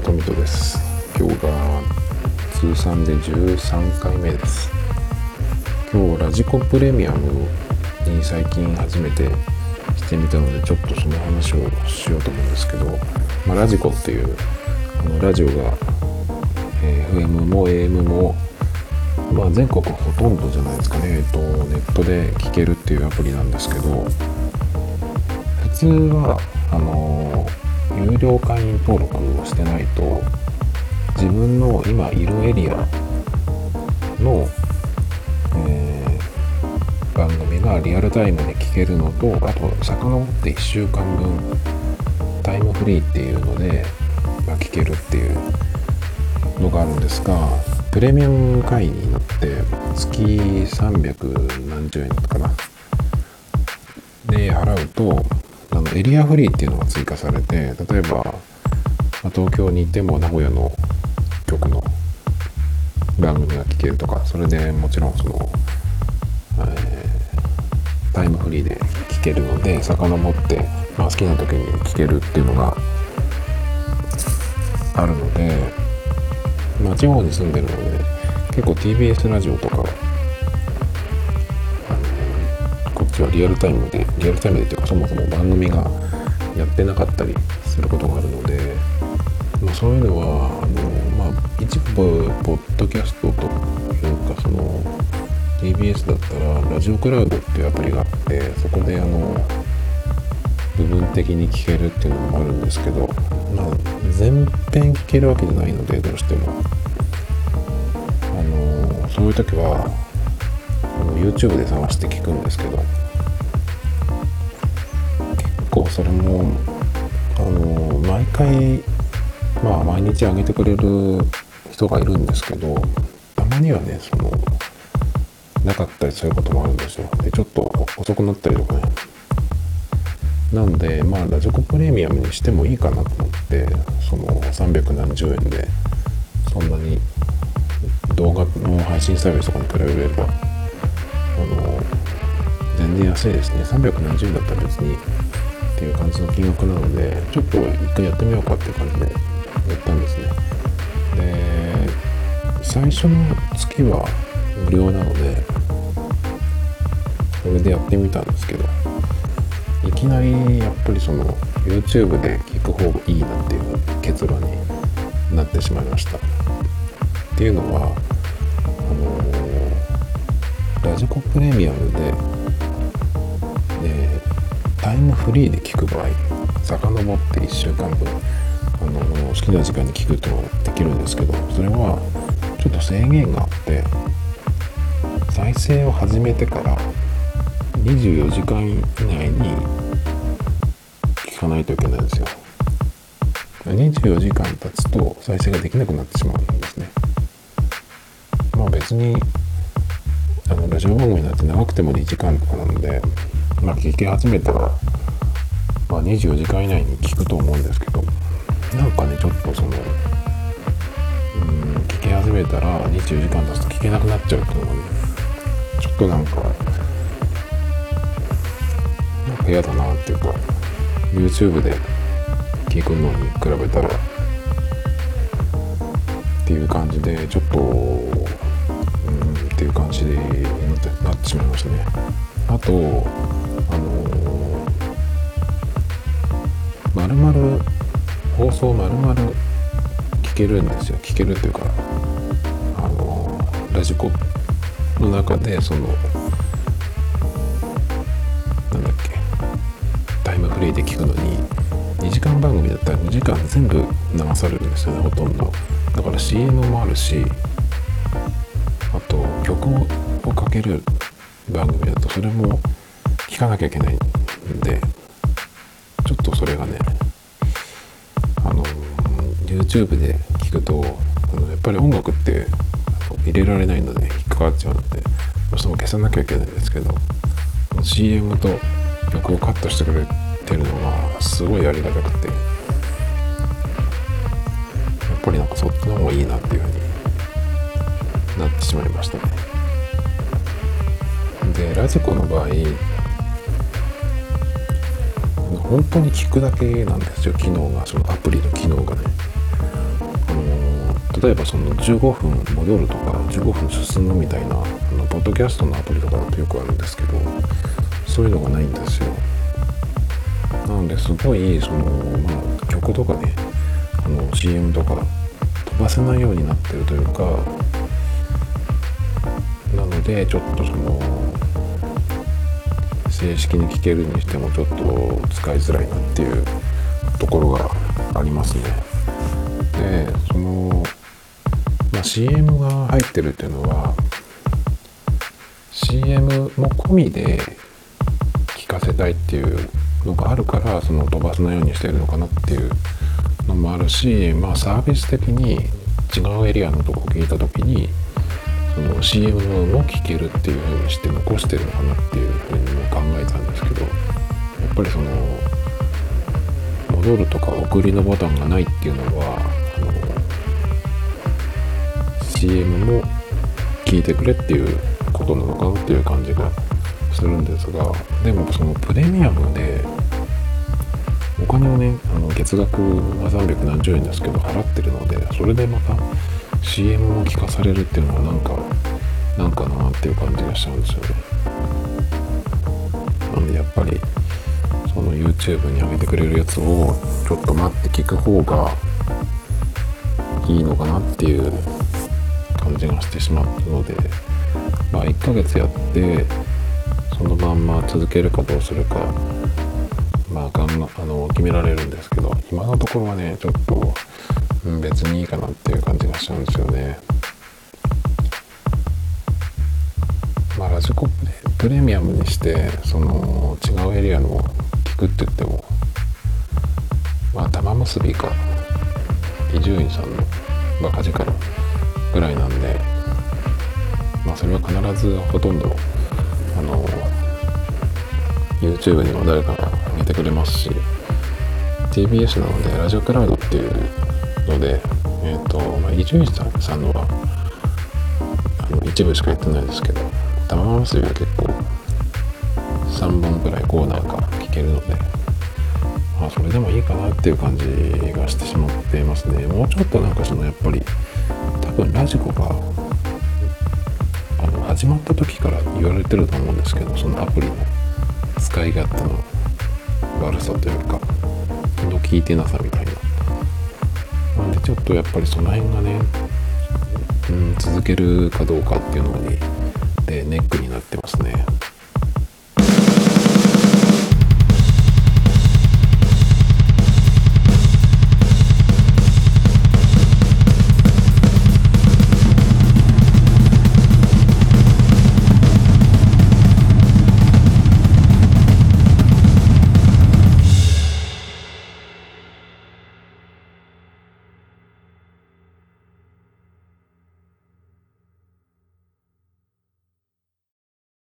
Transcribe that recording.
富人です。今日が通算で13回目です。今日ラジコプレミアムに最近初めてしてみたのでちょっとその話をしようと思うんですけど、まあ、ラジコっていうあのラジオが FM も AM も、まあ、全国ほとんどじゃないですかね、えっと、ネットで聴けるっていうアプリなんですけど普通はあのー有料会員登録をしてないと自分の今いるエリアの、えー、番組がリアルタイムで聞けるのとあと遡って1週間分タイムフリーっていうので、まあ、聞けるっていうのがあるんですがプレミアム会員になって月300何十円かな。で払うとあのエリアフリーっていうのが追加されて例えば、ま、東京にいても名古屋の局の番組が聴けるとかそれでもちろんその、えー、タイムフリーで聴けるので遡って、まあ、好きな時に聴けるっていうのがあるのでまあ、地方に住んでるので結構 TBS ラジオとかリアルタイムでリアルタイムでっていうかそもそも番組がやってなかったりすることがあるので、まあ、そういうのはあの、まあ、一部ポッドキャストというかその TBS だったらラジオクラウドっていうアプリがあってそこであの部分的に聞けるっていうのもあるんですけど、まあ、全編聞けるわけじゃないのでどうしても。あのそういう時は YouTube で探して聞くんですけどそれもあの毎回まあ毎日上げてくれる人がいるんですけどたまにはねそのなかったりそういうこともあるんですよ。でちょっと遅くなったりとかね。なんでまあラジコプレミアムにしてもいいかなと思ってその300何十円でそんなに動画の配信サービスとかに比べればあの全然安いですね。300円だったら別にっていう感じの金額なのでちょっと一回やってみようかっていう感じでやったんですね。で最初の月は無料なのでそれでやってみたんですけどいきなりやっぱりその YouTube で聞く方がいいなっていう結論になってしまいました。っていうのはあのラジコプレミアムで、タイムフリーで聞く場合遡って1週間分あの好きな時間に聞くとできるんですけどそれはちょっと制限があって再生を始めてから24時間以内に聞かないといけないんですよ。24時間経つと再生ができなくなってしまうんですね。まあ別にあのラジオ番組なんて長くても2時間とかなのでまあ聞き始めたらまあ24時間以内に聞くと思うんですけどなんかねちょっとそのうん聞き始めたら24時間経つと聞けなくなっちゃうっていうのがねちょっとなんかなんか嫌だなっていうか YouTube で聞くのに比べたらっていう感じでちょっとうんっていう感じでなってなってしまいましたね。あと放送まる。まる聞けるんですよ。聞けるっていうかあのラジコの中でそのなんだっけタイムフリーで聞くのに2時間番組だったら2時間全部流されるんですよねほとんど。だから CM もあるしあと曲をかける番組だとそれも聞かなきゃいけないんでちょっとそれがね YouTube で聞くとあのやっぱり音楽って入れられないので引っかかっちゃうのでどう消さなきゃいけないんですけど CM と曲をカットしてくれてるのがすごいありがたくてやっぱりなんかそっちの方がいいなっていうふうになってしまいましたね。でラジコの場合本当に聞くだけなんですよ機能が。そのアプリの機能がね。例えばその15分戻るとか15分進むみたいなあのポッドキャストのアプリとかだとよくあるんですけどそういうのがないんですよ。なのですごいその、まあ、曲とかねあの CM とか飛ばせないようになってるというかなのでちょっとその正式に聴けるにしてもちょっと使いづらいなっていうところがありますね。でその、まあ、CM が入ってるっていうのは CM も込みで聞かせたいっていうのがあるからその飛ばすのようにしてるのかなっていうのもあるしまあサービス的に違うエリアのとこ聞いた時にその CM も聴けるっていう風にして残してるのかなっていう風にも考えたんですけどやっぱりその戻るとか送りのボタンがないっていうのは CM も聞いてくれっていうことなのかなっていう感じがするんですがでもそのプレミアムでお金をねあの月額は300円ですけど払ってるのでそれでまた CM も聞かされるっていうのはなんかなんかなっていう感じがしちゃうんですよね。なんでやっぱりその YouTube に上げてくれるやつをちょっと待って聞く方がいいのかなっていう感じがしてしまったのでまあ1ヶ月やってそのまんま続けるかどうするかまあ、あの決められるんですけど今のところはねちょっと、うん、別にいいかなっていう感じがしちゃうんですよね。まあ、ラジコプレミアムにしてその違うエリアの聞くって言ってもまあ玉結びか伊集院さんのバカ力ぐらいなんでまあそれは必ずほとんどあの YouTube にも誰かが上げてくれますし TBS なのでラジオクラウドっていうのでえっ、と伊集院さんのはあの一部しか言ってないですけど玉結びは結構3本くらいコーナーが聞けるのでまあそれでもいいかなっていう感じがしてしまっていますね。もうちょっとなんかそのやっぱり多分ラジコがあの始まった時から言われてると思うんですけどそのアプリの使い勝手の悪さというかの聞いてなさみたいな。なんでちょっとやっぱりその辺がね、うん、続けるかどうかっていうのにでネックになって